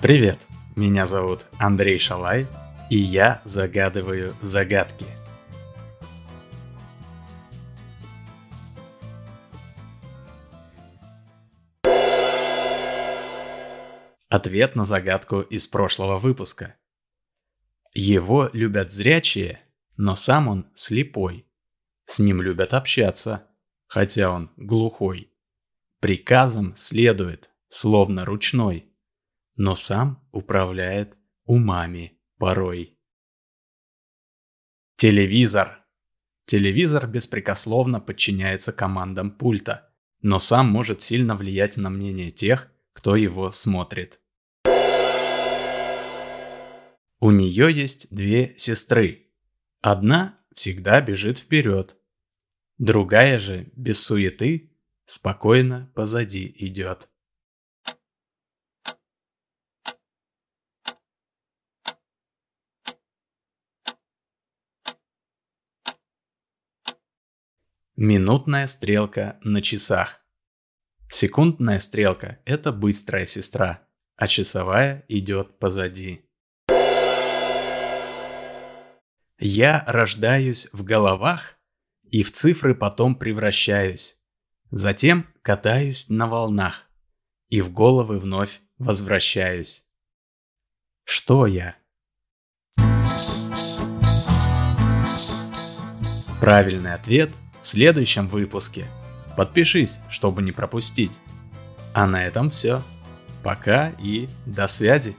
Привет, меня зовут Андрей Шалай, и я загадываю загадки. Ответ на загадку из прошлого выпуска. Его любят зрячие, но сам он слепой. С ним любят общаться, хотя он глухой. Приказом следует, словно ручной, но сам управляет умами порой. Телевизор. Телевизор беспрекословно подчиняется командам пульта, но сам может сильно влиять на мнение тех, кто его смотрит. У нее есть две сестры. Одна всегда бежит вперед, другая же без суеты спокойно позади идет. Минутная стрелка на часах. Секундная стрелка – это быстрая сестра, а часовая идет позади. Я рождаюсь в головах и в цифры потом превращаюсь. Затем катаюсь на волнах и в головы вновь возвращаюсь. Что я? Правильный ответ в следующем выпуске. Подпишись, чтобы не пропустить. А на этом все. Пока и до связи.